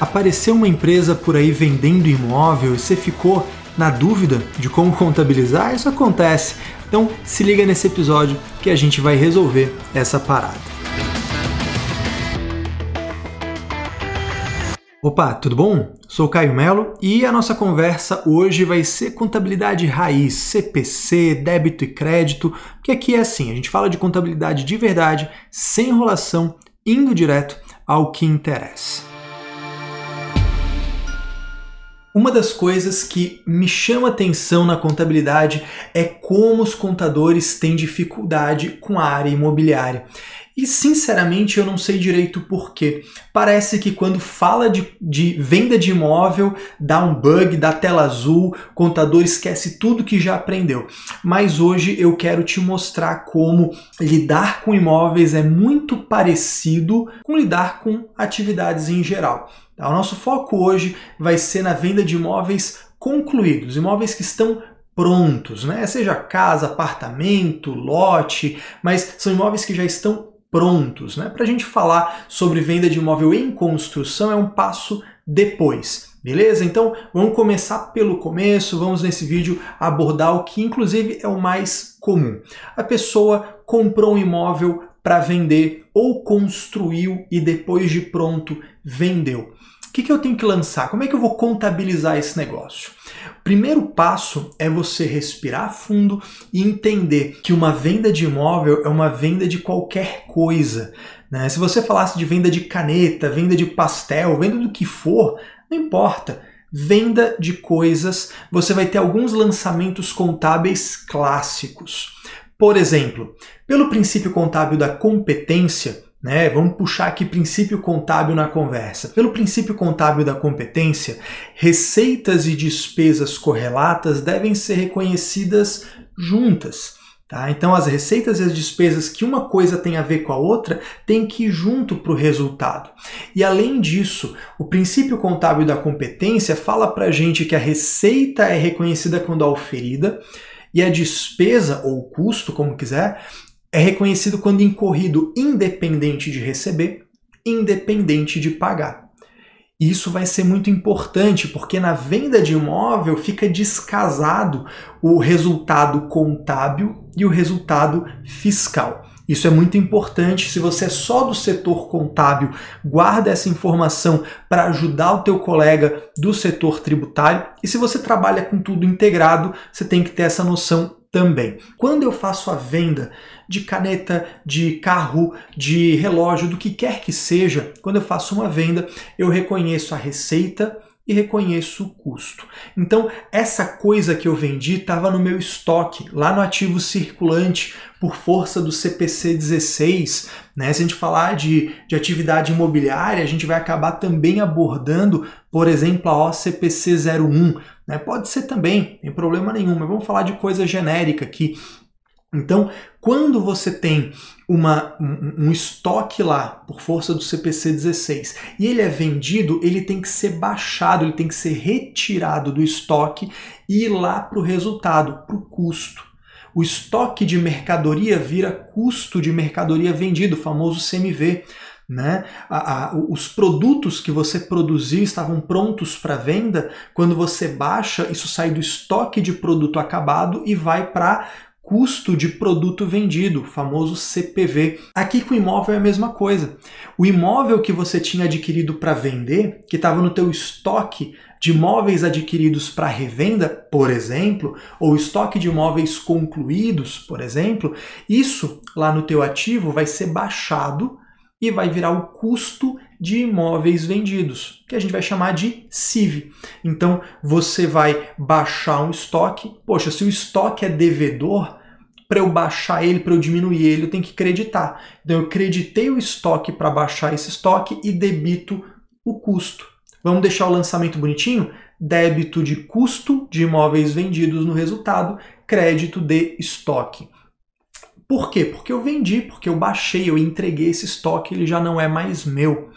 Apareceu uma empresa por aí vendendo imóvel e você ficou na dúvida de como contabilizar? Isso acontece. Então se liga nesse episódio que a gente vai resolver essa parada. Opa, tudo bom? Sou Caio Melo e a nossa conversa hoje vai ser contabilidade raiz, CPC, débito e crédito, que aqui é assim, a gente fala de contabilidade de verdade, sem enrolação, indo direto ao que interessa. Uma das coisas que me chama atenção na contabilidade é como os contadores têm dificuldade com a área imobiliária. E sinceramente eu não sei direito porquê. Parece que quando fala de, de, venda de imóvel, dá um bug, dá tela azul, contador esquece tudo que já aprendeu. Mas hoje eu quero te mostrar como lidar com imóveis é muito parecido com lidar com atividades em geral. Tá? O nosso foco hoje vai ser na venda de imóveis concluídos, imóveis que estão prontos, né? Seja casa, apartamento, lote, mas são imóveis que já estão prontos. Né? Para a gente falar sobre venda de imóvel em construção é um passo depois. Beleza? Então vamos começar pelo começo, vamos nesse vídeo abordar o que inclusive é o mais comum. A pessoa comprou um imóvel para vender ou construiu e depois de pronto vendeu. Que, que eu tenho que lançar? Como é que eu vou contabilizar esse negócio? Primeiro passo é você respirar fundo e entender que uma venda de imóvel é uma venda de qualquer coisa. Né? Se você falasse de venda de caneta, venda de pastel, venda do que for, não importa. Venda de coisas, você vai ter alguns lançamentos contábeis clássicos. Por exemplo, pelo princípio contábil da competência, né? Vamos puxar aqui princípio contábil na conversa. Pelo princípio contábil da competência, receitas e despesas correlatas devem ser reconhecidas juntas. Tá? Então, as receitas e as despesas que uma coisa tem a ver com a outra tem que ir junto para o resultado. E além disso, o princípio contábil da competência fala para a gente que a receita é reconhecida quando auferida e a despesa ou custo, como quiser, é reconhecido quando incorrido independente de receber, independente de pagar. Isso vai ser muito importante porque na venda de imóvel fica descasado o resultado contábil e o resultado fiscal. Isso é muito importante. Se você é só do setor contábil, guarda essa informação para ajudar o teu colega do setor tributário. E se você trabalha com tudo integrado, você tem que ter essa noção também. Quando eu faço a venda de caneta, de carro, de relógio, do que quer que seja, quando eu faço uma venda, eu reconheço a receita e reconheço o custo. Então, essa coisa que eu vendi estava no meu estoque, lá no ativo circulante, por força do CPC 16. Né? Se a gente falar de, de atividade imobiliária, a gente vai acabar também abordando, por exemplo, a OCPC 01. Né? Pode ser também, tem problema nenhum, mas vamos falar de coisa genérica aqui. Então, quando você tem uma, um, um, estoque lá por força do CPC 16 e ele é vendido, ele tem que ser baixado, ele tem que ser retirado do estoque e ir lá para o resultado, para o custo. O estoque de mercadoria vira custo de mercadoria vendido, o famoso CMV. Né? A, a, os produtos que você produziu estavam prontos para venda. Quando você baixa, isso sai do estoque de produto acabado e vai para custo de produto vendido, famoso CPV. Aqui com o imóvel é a mesma coisa. O imóvel que você tinha adquirido para vender, que estava no teu estoque de imóveis adquiridos para revenda, por exemplo, ou estoque de imóveis concluídos, por exemplo, isso lá no teu ativo vai ser baixado e vai virar o custo de imóveis vendidos, que a gente vai chamar de CIV. Então você vai baixar um estoque. Poxa, se o estoque é devedor, para eu baixar ele, para eu diminuir ele, eu tenho que creditar. Então eu creditei o estoque para baixar esse estoque e debito o custo. Vamos deixar o lançamento bonitinho? Débito de custo de imóveis vendidos no resultado, crédito de estoque. Por quê? Porque eu vendi, porque eu baixei, eu entreguei esse estoque, ele já não é mais meu.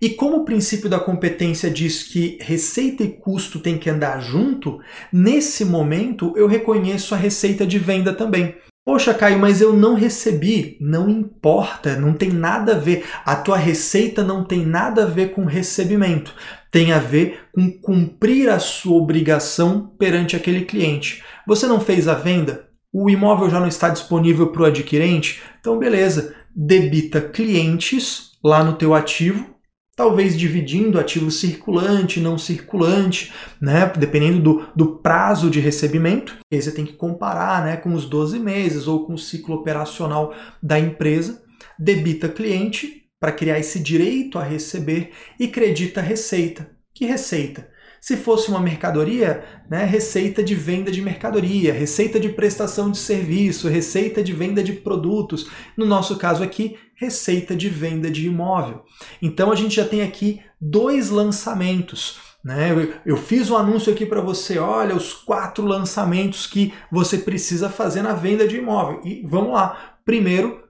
E como o princípio da competência diz que receita e custo tem que andar junto, nesse momento eu reconheço a receita de venda também. Poxa, Caio, mas eu não recebi. Não importa, não tem nada a ver. A tua receita não tem nada a ver com recebimento. Tem a ver com cumprir a sua obrigação perante aquele cliente. Você não fez a venda? O imóvel já não está disponível para o adquirente? Então, beleza. Debita clientes lá no teu ativo talvez dividindo ativo circulante, não circulante, né? dependendo do, do prazo de recebimento. Aí você tem que comparar né, com os 12 meses ou com o ciclo operacional da empresa. Debita cliente para criar esse direito a receber e credita receita. Que receita? Se fosse uma mercadoria, né, receita de venda de mercadoria, receita de prestação de serviço, receita de venda de produtos. No nosso caso aqui, receita de venda de imóvel. Então a gente já tem aqui dois lançamentos. Né? Eu, fiz um anúncio aqui para você, olha os quatro lançamentos que você precisa fazer na venda de imóvel. E vamos lá. Primeiro,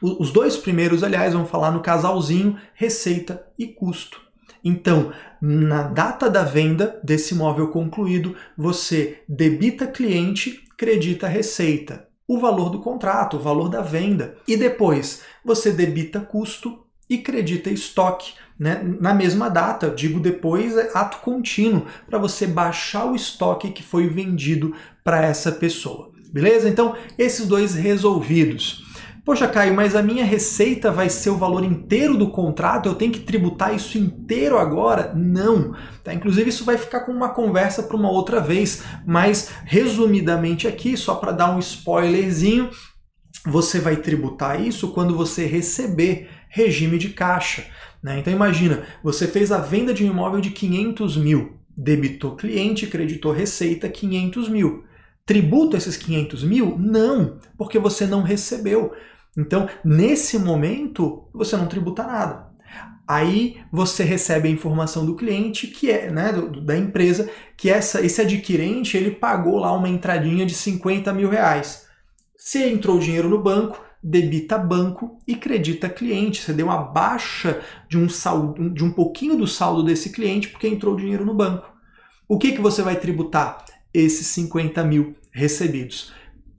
os dois primeiros, aliás, vamos falar no casalzinho, receita e custo. Então, na data da venda desse imóvel concluído, você debita cliente, credita receita, o valor do contrato, o valor da venda. E depois, você debita custo e credita estoque. Né? Na mesma data, digo depois, é ato contínuo, para você baixar o estoque que foi vendido para essa pessoa. Beleza? Então, esses dois resolvidos. Poxa, Caio, mas a minha receita vai ser o valor inteiro do contrato? Eu tenho que tributar isso inteiro agora? Não. Tá? Inclusive, isso vai ficar com uma conversa para uma outra vez, mas resumidamente aqui, só para dar um spoilerzinho, você vai tributar isso quando você receber regime de caixa. Né? Então imagina, você fez a venda de um imóvel de 500 mil, debitou cliente, creditou receita 500 mil. Tributo esses 500 mil? Não, porque você não recebeu. Então, nesse momento, você não tributa nada. Aí você recebe a informação do cliente, que é, né, do, da empresa, que essa, esse adquirente ele pagou lá uma entradinha de 50 mil reais. Se entrou dinheiro no banco, debita banco e credita cliente. Você deu uma baixa de um saldo, de um pouquinho do saldo desse cliente porque entrou dinheiro no banco. O que, que você vai tributar? Esses 50 mil recebidos.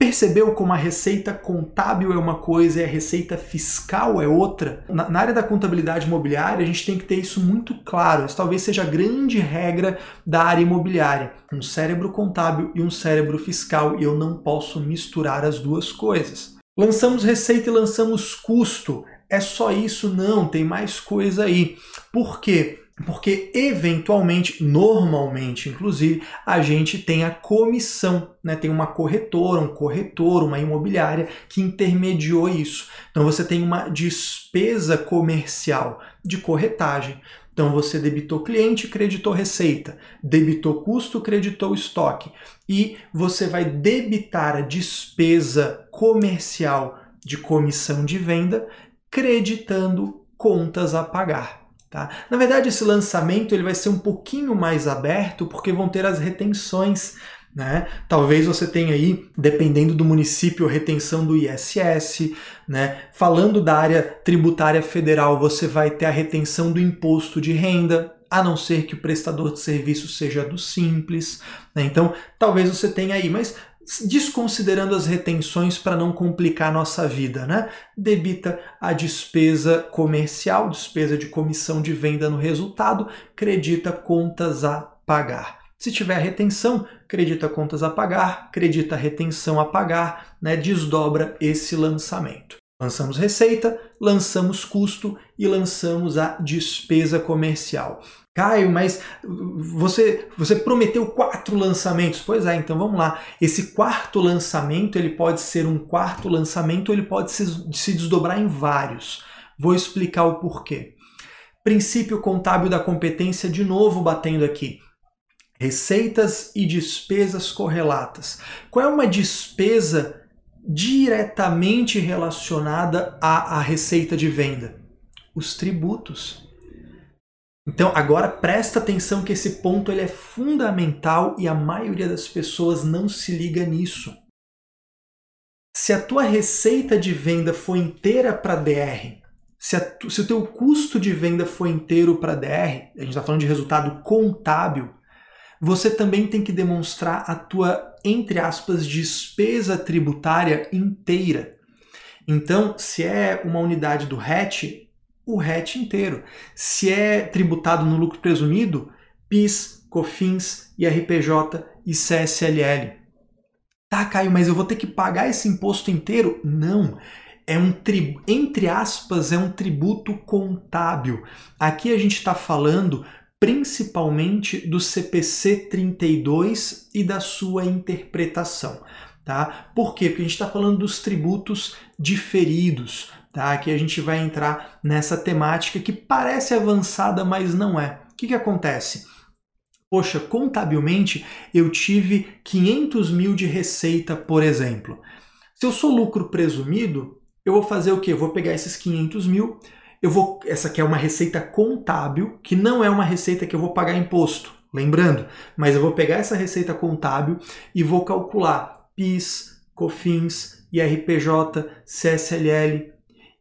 Percebeu como a receita contábil é uma coisa e a receita fiscal é outra? Na, na, área da contabilidade imobiliária, a gente tem que ter isso muito claro. Isso talvez seja a grande regra da área imobiliária. Um cérebro contábil e um cérebro fiscal, e eu não posso misturar as duas coisas. Lançamos receita e lançamos custo. É só isso? Não, tem mais coisa aí. Por quê? Porque eventualmente, normalmente, inclusive, a gente tem a comissão, né? Tem uma corretora, um corretor, uma imobiliária que intermediou isso. Então você tem uma despesa comercial de corretagem. Então você debitou cliente, creditou receita, debitou custo, creditou estoque. E você vai debitar a despesa comercial de comissão de venda, creditando contas a pagar. Tá? Na verdade, esse lançamento ele vai ser um pouquinho mais aberto porque vão ter as retenções. Né? Talvez você tenha aí, dependendo do município, retenção do ISS. Né? Falando da área tributária federal, você vai ter a retenção do imposto de renda, a não ser que o prestador de serviço seja do Simples. Né? Então, talvez você tenha aí, mas desconsiderando as retenções para não complicar nossa vida, né? Debita a despesa comercial, despesa de comissão de venda no resultado, credita contas a pagar. Se tiver retenção, credita contas a pagar, credita retenção a pagar, né? desdobra esse lançamento. Lançamos receita, lançamos custo e lançamos a despesa comercial. Caio, mas você, você prometeu quatro lançamentos. Pois é, então vamos lá. Esse quarto lançamento ele pode ser um quarto lançamento ele pode se, se desdobrar em vários. Vou explicar o porquê. Princípio contábil da competência, de novo batendo aqui. Receitas e despesas correlatas. Qual é uma despesa diretamente relacionada à, à receita de venda? Os tributos. Então, agora presta atenção que esse ponto ele é fundamental e a maioria das pessoas não se liga nisso. Se a tua receita de venda for inteira para DR, se, a, se, o teu custo de venda for inteiro para DR, a gente está falando de resultado contábil, você também tem que demonstrar a tua entre aspas, despesa tributária inteira. Então, se é uma unidade do RET, o RET inteiro. Se é tributado no lucro presumido, PIS, COFINS, IRPJ e CSLL. Tá, Caio, mas eu vou ter que pagar esse imposto inteiro? Não. É um tributo, entre aspas, é um tributo contábil. Aqui a gente está falando principalmente do CPC 32 e da sua interpretação. Tá? Por quê? Porque a gente está falando dos tributos diferidos. Tá? Aqui a gente vai entrar nessa temática que parece avançada, mas não é. O que, que acontece? Poxa, contabilmente eu tive 500 mil de receita, por exemplo. Se eu sou lucro presumido, eu vou fazer o quê? Eu vou pegar esses 500 mil, eu vou, essa aqui é uma receita contábil, que não é uma receita que eu vou pagar imposto, lembrando, mas eu vou pegar essa receita contábil e vou calcular PIS, COFINS, IRPJ, CSLL.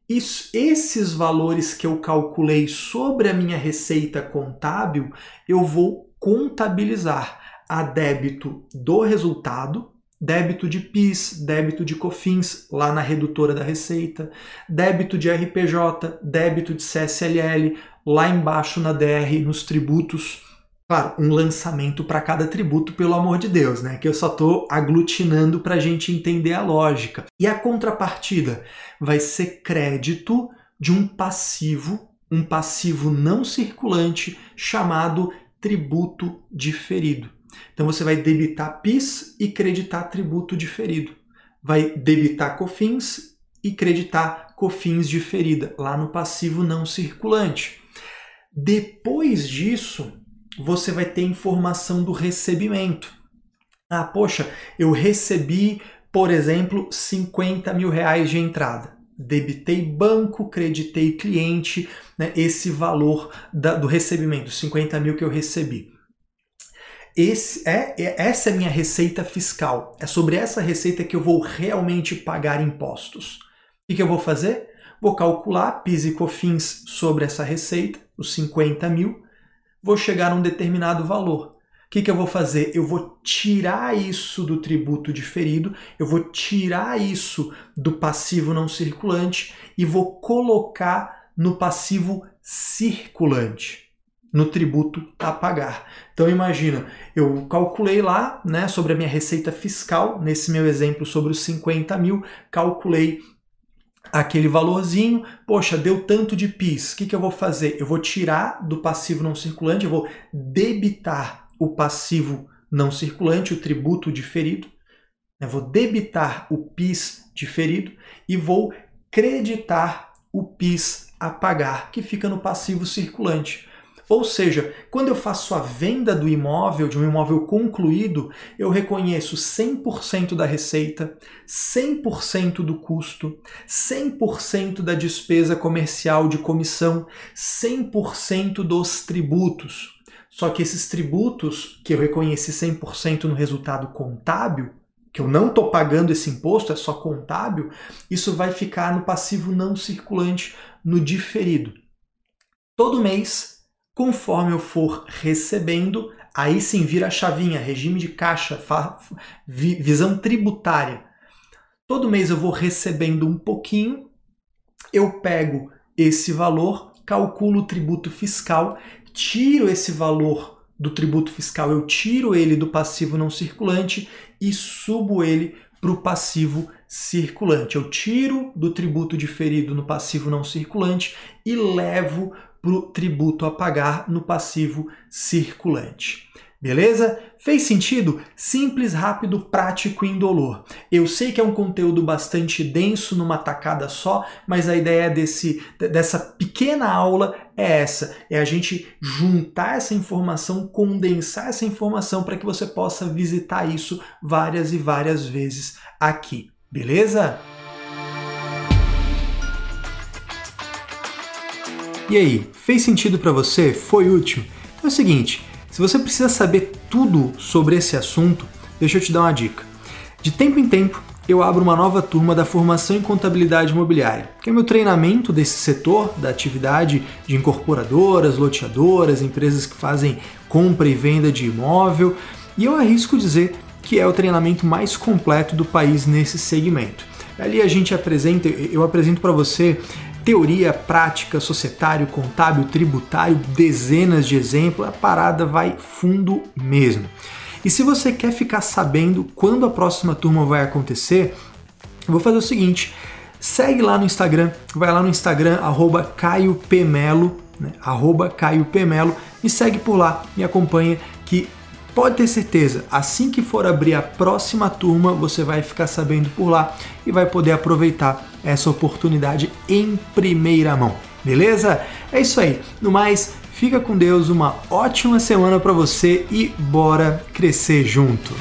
Isso, esses valores que eu calculei sobre a minha receita contábil, eu vou contabilizar a débito do resultado, débito de PIS, débito de COFINS lá na redutora da receita, débito de RPJ, débito de CSLL lá embaixo na DR nos tributos. Claro, um lançamento para cada tributo, pelo amor de Deus, né? Que eu só estou aglutinando para a gente entender a lógica. E a contrapartida vai ser crédito de um passivo, um passivo não circulante chamado tributo diferido. Então você vai debitar PIS e creditar tributo diferido. Vai debitar COFINS e creditar COFINS diferida, lá no passivo não circulante. Depois disso, você vai ter informação do recebimento. Ah, poxa, eu recebi, por exemplo, 50 mil reais de entrada. Debitei banco, creditei cliente, né, esse valor da, do recebimento, 50 mil que eu recebi. Esse é, é, essa é minha receita fiscal. É sobre essa receita que eu vou realmente pagar impostos. O que, eu vou fazer? Vou calcular PIS e COFINS sobre essa receita, os 50 mil, vou chegar a um determinado valor. O que, que eu vou fazer? Eu vou tirar isso do tributo diferido, eu vou tirar isso do passivo não circulante e vou colocar no passivo circulante no tributo a pagar. Então imagina, eu calculei lá, né, sobre a minha receita fiscal, nesse meu exemplo sobre os 50 mil, calculei aquele valorzinho, poxa, deu tanto de PIS, o que, que eu vou fazer? Eu vou tirar do passivo não circulante, eu vou debitar o passivo não circulante, o tributo diferido, eu vou debitar o PIS diferido e vou creditar o PIS a pagar, que fica no passivo circulante. Ou seja, quando eu faço a venda do imóvel, de um imóvel concluído, eu reconheço 100% da receita, 100% do custo, 100% da despesa comercial de comissão, 100% dos tributos. Só que esses tributos, que eu reconheci 100% no resultado contábil, que eu não estou pagando esse imposto, é só contábil, isso vai ficar no passivo não circulante, no diferido. Todo mês Conforme eu for recebendo, aí sim vira a chavinha, regime de caixa, visão tributária. Todo mês eu vou recebendo um pouquinho, eu pego esse valor, calculo o tributo fiscal, tiro esse valor do tributo fiscal, eu tiro ele do passivo não circulante e subo ele para o passivo circulante. Eu tiro do tributo diferido no passivo não circulante e levo para o tributo a pagar no passivo circulante. Beleza? Fez sentido? Simples, rápido, prático e indolor. Eu sei que é um conteúdo bastante denso numa tacada só, mas a ideia desse, dessa pequena aula é essa: é a gente juntar essa informação, condensar essa informação para que você possa visitar isso várias e várias vezes aqui. Beleza? E aí, fez sentido para você? Foi útil? Então é o seguinte, se você precisa saber tudo sobre esse assunto, deixa eu te dar uma dica. De tempo em tempo, eu abro uma nova turma da formação em contabilidade imobiliária, que é meu treinamento desse setor da atividade de incorporadoras, loteadoras, empresas que fazem compra e venda de imóvel. E eu arrisco dizer que é o treinamento mais completo do país nesse segmento. Ali a gente apresenta, eu apresento para você teoria, prática, societário, contábil, tributário, dezenas de exemplos, a parada vai fundo mesmo. E se você quer ficar sabendo quando a próxima turma vai acontecer, eu vou fazer o seguinte: segue lá no Instagram, vai lá no Instagram, arroba Caio Pemelo, né, arroba e segue por lá, me acompanha que Pode ter certeza, assim que for abrir a próxima turma, você vai ficar sabendo por lá e vai poder aproveitar essa oportunidade em primeira mão. Beleza? É isso aí. No mais, fica com Deus, uma ótima semana para você e bora crescer junto.